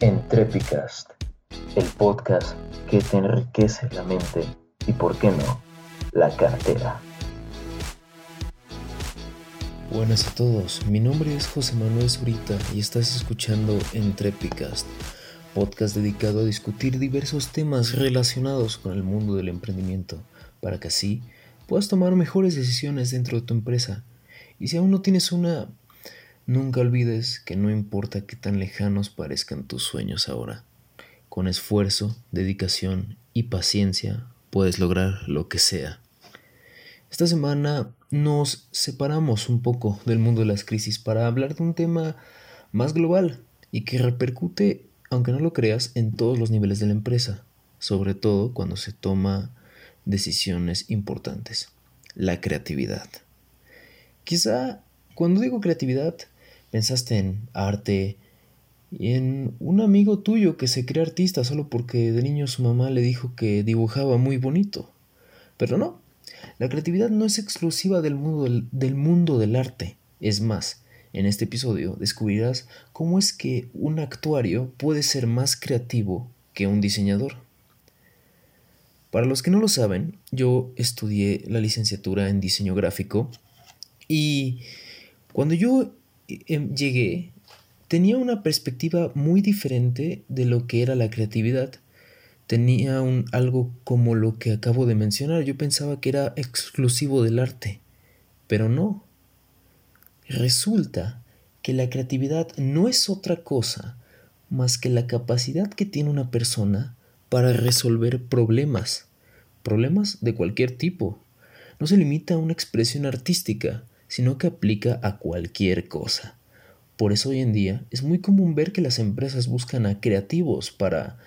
Entrepicast, el podcast que te enriquece la mente y, por qué no, la cartera. Buenas a todos, mi nombre es José Manuel Zurita y estás escuchando Entrepicast, podcast dedicado a discutir diversos temas relacionados con el mundo del emprendimiento, para que así puedas tomar mejores decisiones dentro de tu empresa. Y si aún no tienes una, Nunca olvides que no importa qué tan lejanos parezcan tus sueños ahora, con esfuerzo, dedicación y paciencia puedes lograr lo que sea. Esta semana nos separamos un poco del mundo de las crisis para hablar de un tema más global y que repercute, aunque no lo creas, en todos los niveles de la empresa, sobre todo cuando se toma decisiones importantes, la creatividad. Quizá cuando digo creatividad pensaste en arte y en un amigo tuyo que se cree artista solo porque de niño su mamá le dijo que dibujaba muy bonito. Pero no, la creatividad no es exclusiva del mundo del, del mundo del arte. Es más, en este episodio descubrirás cómo es que un actuario puede ser más creativo que un diseñador. Para los que no lo saben, yo estudié la licenciatura en diseño gráfico y cuando yo llegué, tenía una perspectiva muy diferente de lo que era la creatividad. Tenía algo como lo que acabo de mencionar. Yo pensaba que era exclusivo del arte, pero no. Resulta que la creatividad no es otra cosa más que la capacidad que tiene una persona para resolver problemas, problemas de cualquier tipo. No se limita a una expresión artística, sino que aplica a cualquier cosa. Por eso hoy en día es muy común ver que las empresas buscan a creativos para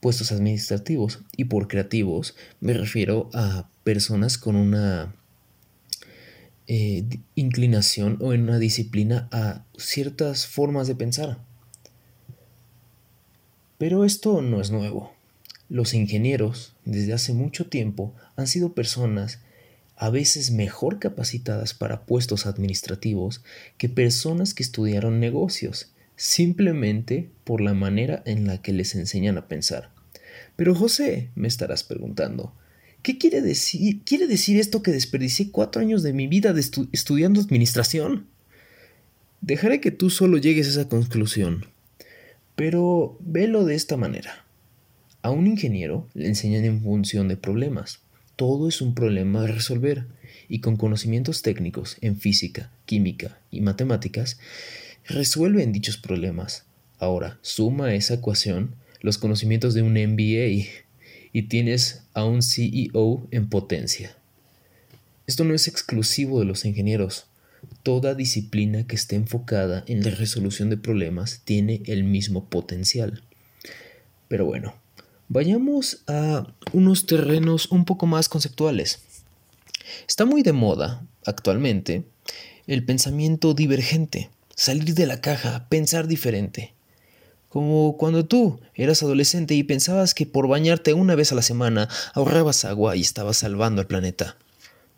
puestos administrativos y por creativos me refiero a personas con una eh, inclinación o en una disciplina a ciertas formas de pensar. Pero esto no es nuevo. Los ingenieros desde hace mucho tiempo han sido personas a veces mejor capacitadas para puestos administrativos que personas que estudiaron negocios, simplemente por la manera en la que les enseñan a pensar. Pero José, me estarás preguntando, ¿qué quiere decir? ¿Quiere decir esto que desperdicié cuatro años de mi vida estudiando administración? Dejaré que tú solo llegues a esa conclusión. Pero velo de esta manera. A un ingeniero le enseñan en función de problemas todo es un problema a resolver y con conocimientos técnicos en física, química y matemáticas, resuelven dichos problemas. Ahora, suma esa ecuación los conocimientos de un MBA y tienes a un CEO en potencia. Esto no es exclusivo de los ingenieros. Toda disciplina que esté enfocada en la resolución de problemas tiene el mismo potencial. Pero bueno, Vayamos a unos terrenos un poco más conceptuales. Está muy de moda actualmente el pensamiento divergente, salir de la caja, pensar diferente. Como cuando tú eras adolescente y pensabas que por bañarte una vez a la semana ahorrabas agua y estabas salvando al planeta.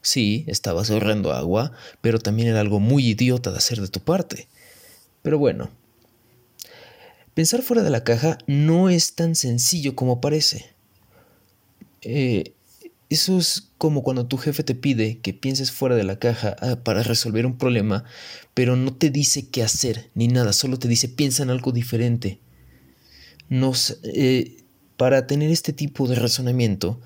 Sí, estabas ahorrando agua, pero también era algo muy idiota de hacer de tu parte. Pero bueno, Pensar fuera de la caja no es tan sencillo como parece. Eh, eso es como cuando tu jefe te pide que pienses fuera de la caja ah, para resolver un problema, pero no te dice qué hacer ni nada, solo te dice piensa en algo diferente. Eh, para tener este tipo de razonamiento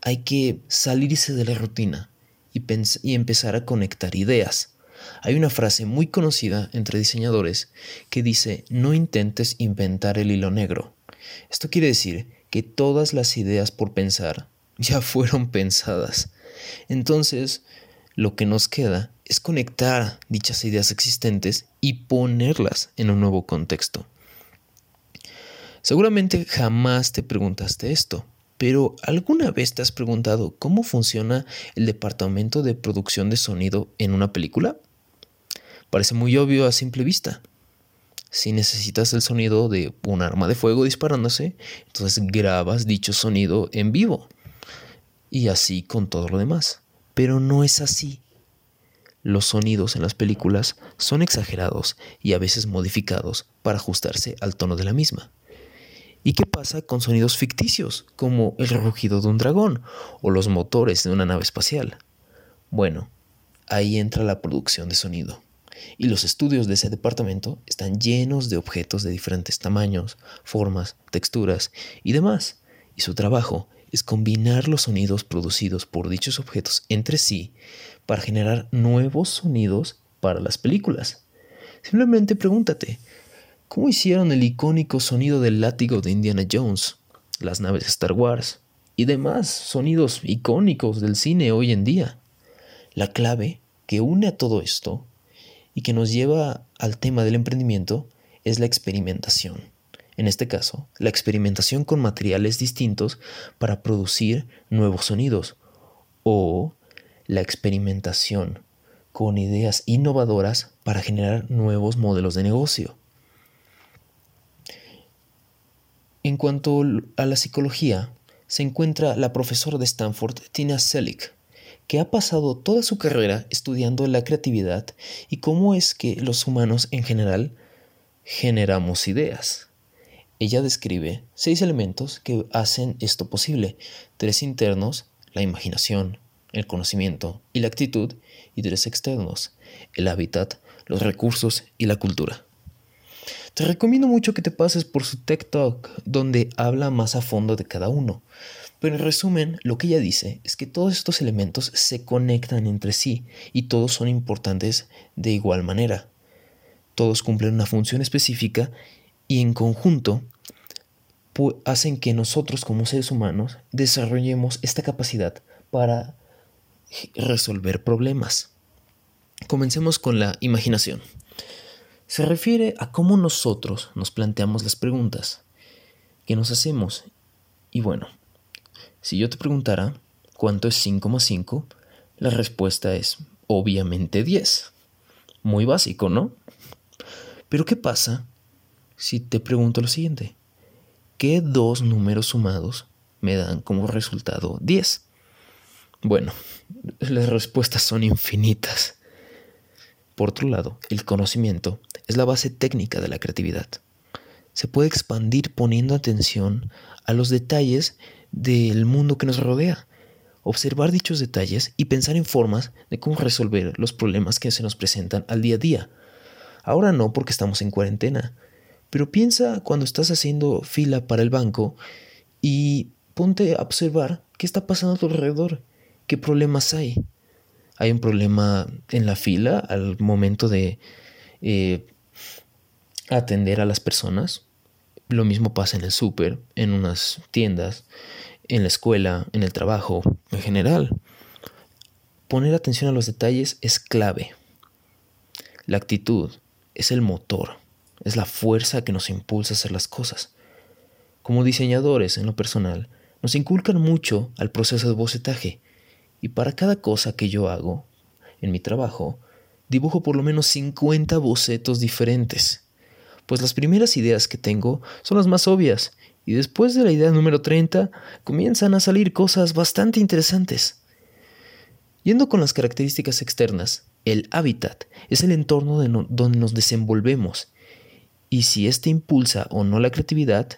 hay que salirse de la rutina y, y empezar a conectar ideas. Hay una frase muy conocida entre diseñadores que dice no intentes inventar el hilo negro. Esto quiere decir que todas las ideas por pensar ya fueron pensadas. Entonces, lo que nos queda es conectar dichas ideas existentes y ponerlas en un nuevo contexto. Seguramente jamás te preguntaste esto, pero ¿alguna vez te has preguntado cómo funciona el departamento de producción de sonido en una película? Parece muy obvio a simple vista. Si necesitas el sonido de un arma de fuego disparándose, entonces grabas dicho sonido en vivo. Y así con todo lo demás. Pero no es así. los sonidos en las películas son exagerados y a veces modificados para ajustarse al tono de la misma. ¿Y qué pasa con sonidos ficticios, como el rugido de un dragón o los motores de una nave espacial? Bueno, ahí entra la producción de sonido. Y los estudios de ese departamento están llenos de objetos de diferentes tamaños, formas, texturas y demás. Y su trabajo es combinar los sonidos producidos por dichos objetos entre sí para generar nuevos sonidos para las películas. Simplemente pregúntate, ¿cómo hicieron el icónico sonido del látigo de Indiana Jones, las naves Star Wars y demás sonidos icónicos del cine hoy en día? La clave que une a todo esto y que nos lleva al tema del emprendimiento es la experimentación. En este caso, la experimentación con materiales distintos para producir nuevos sonidos o la experimentación con ideas innovadoras para generar nuevos modelos de negocio. En cuanto a la psicología, se encuentra la profesora de Stanford, Tina Selig, que ha pasado toda su carrera estudiando la creatividad y cómo es que los humanos en general generamos ideas. Ella describe seis elementos que hacen esto posible, tres internos, la imaginación, el conocimiento y la actitud, y tres externos, el hábitat, los recursos y la cultura. Te recomiendo mucho que te pases por su TikTok, donde habla más a fondo de cada uno. Pero en resumen, lo que ella dice es que todos estos elementos se conectan entre sí y todos son importantes de igual manera. Todos cumplen una función específica y en conjunto hacen que nosotros como seres humanos desarrollemos esta capacidad para resolver problemas. Comencemos con la imaginación. Se refiere a cómo nosotros nos planteamos las preguntas que nos hacemos. Y bueno, si yo te preguntara cuánto es 5 más 5, la respuesta es obviamente 10. Muy básico, ¿no? Pero ¿qué pasa si te pregunto lo siguiente? ¿Qué dos números sumados me dan como resultado 10? Bueno, las respuestas son infinitas. Por otro lado, el conocimiento es la base técnica de la creatividad. Se puede expandir poniendo atención a los detalles del mundo que nos rodea, observar dichos detalles y pensar en formas de cómo resolver los problemas que se nos presentan al día a día. Ahora no porque estamos en cuarentena, pero piensa cuando estás haciendo fila para el banco y ponte a observar qué está pasando a tu alrededor, qué problemas hay. Hay un problema en la fila al momento de eh, atender a las personas, lo mismo pasa en el súper, en unas tiendas, en la escuela, en el trabajo, en general. Poner atención a los detalles es clave. La actitud es el motor, es la fuerza que nos impulsa a hacer las cosas. Como diseñadores, en lo personal, nos inculcan mucho al proceso de bocetaje, y para cada cosa que yo hago en mi trabajo, dibujo por lo menos 50 bocetos diferentes pues las primeras ideas que tengo son las más obvias, y después de la idea número 30 comienzan a salir cosas bastante interesantes. Yendo con las características externas, el hábitat es el entorno donde nos desenvolvemos, y si éste impulsa o no la creatividad,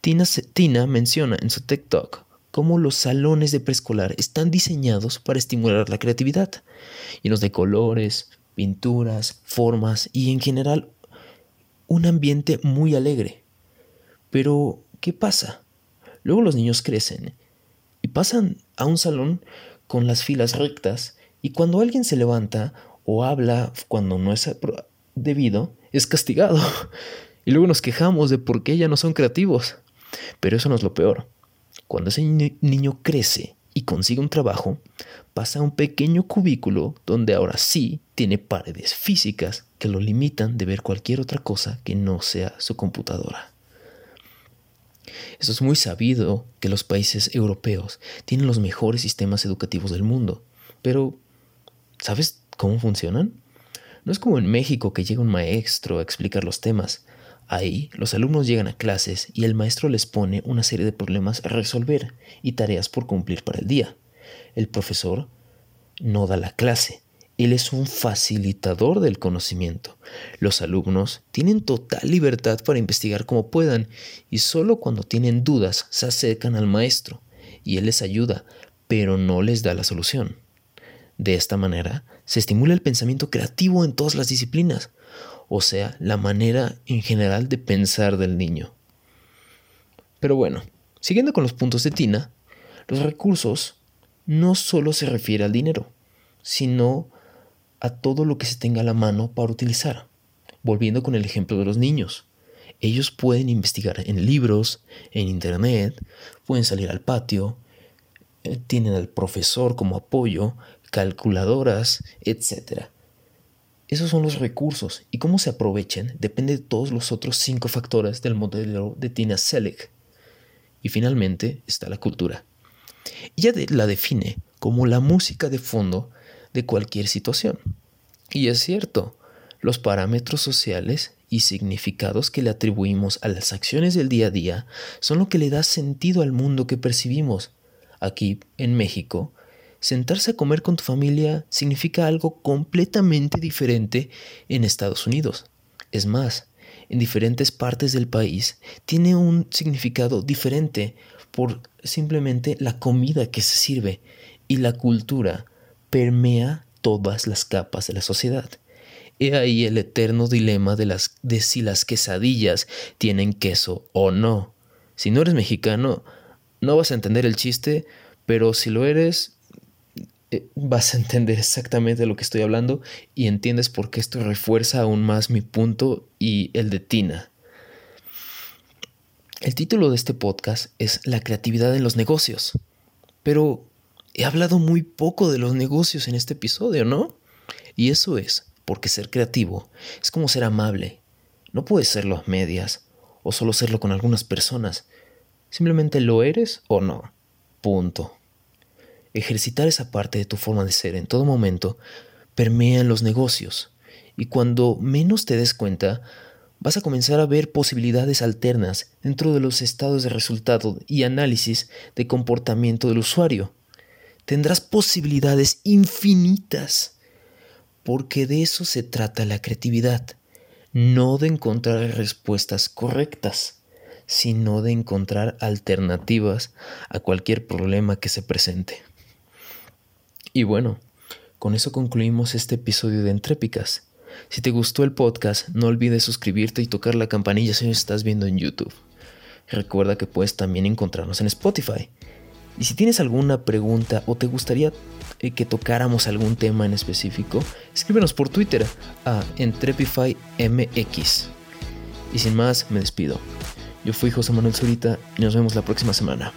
Tina, Tina menciona en su TikTok cómo los salones de preescolar están diseñados para estimular la creatividad, llenos de colores, pinturas, formas y en general un ambiente muy alegre. Pero, ¿qué pasa? Luego los niños crecen y pasan a un salón con las filas rectas y cuando alguien se levanta o habla cuando no es debido, es castigado. Y luego nos quejamos de por qué ya no son creativos. Pero eso no es lo peor. Cuando ese niño crece y consigue un trabajo, pasa a un pequeño cubículo donde ahora sí tiene paredes físicas que lo limitan de ver cualquier otra cosa que no sea su computadora. Eso es muy sabido que los países europeos tienen los mejores sistemas educativos del mundo, pero ¿sabes cómo funcionan? No es como en México que llega un maestro a explicar los temas. Ahí los alumnos llegan a clases y el maestro les pone una serie de problemas a resolver y tareas por cumplir para el día. El profesor no da la clase, Él es un facilitador del conocimiento. Los alumnos tienen total libertad para investigar como puedan y solo cuando tienen dudas se acercan al maestro y él les ayuda, pero no les da la solución. De esta manera, se estimula el pensamiento creativo en todas las disciplinas, o sea, la manera en general de pensar del niño. Pero bueno, siguiendo con los puntos de Tina, los recursos no solo se refiere al dinero, sino a todo lo que se tenga a la mano para utilizar. Volviendo con el ejemplo de los niños. Ellos pueden investigar en libros, en internet, pueden salir al patio, eh, tienen al profesor como apoyo, calculadoras, etc. Esos son los recursos y cómo se aprovechen depende de todos los otros cinco factores del modelo de Tina Selleck. Y finalmente está la cultura. Ella la define como la música de fondo de cualquier situación. Y es cierto, los parámetros sociales y significados que le atribuimos a las acciones del día a día son lo que le da sentido al mundo que percibimos. Aquí, en México, sentarse a comer con tu familia significa algo completamente diferente en Estados Unidos. Es más, en diferentes partes del país tiene un significado diferente por simplemente la comida que se sirve y la cultura permea todas las capas de la sociedad. He ahí el eterno dilema de, las, de si las quesadillas tienen queso o no. Si no eres mexicano, no vas a entender el chiste, pero si lo eres, vas a entender exactamente de lo que estoy hablando y entiendes por qué esto refuerza aún más mi punto y el de Tina. El título de este podcast es La creatividad en los negocios. Pero he hablado muy poco de los negocios en este episodio, ¿no? Y eso es porque ser creativo es como ser amable. No puedes serlo a medias o solo serlo con algunas personas. Simplemente lo eres o no. Punto. Ejercitar esa parte de tu forma de ser en todo momento permea en los negocios y cuando menos te des cuenta vas a comenzar a ver posibilidades alternas dentro de los estados de resultado y análisis de comportamiento del usuario. Tendrás posibilidades infinitas porque de eso se trata la creatividad, no de encontrar respuestas correctas, sino de encontrar alternativas a cualquier problema que se presente. Y bueno, con eso concluimos este episodio de Entrépicas. Si te gustó el podcast, no olvides suscribirte y tocar la campanilla si nos estás viendo en YouTube. Recuerda que puedes también encontrarnos en Spotify. Y si tienes alguna pregunta o te gustaría eh, que tocáramos algún tema en específico, escríbenos por Twitter a EntrepifyMX. Y sin más, me despido. Yo fui José Manuel Zurita y nos vemos la próxima semana.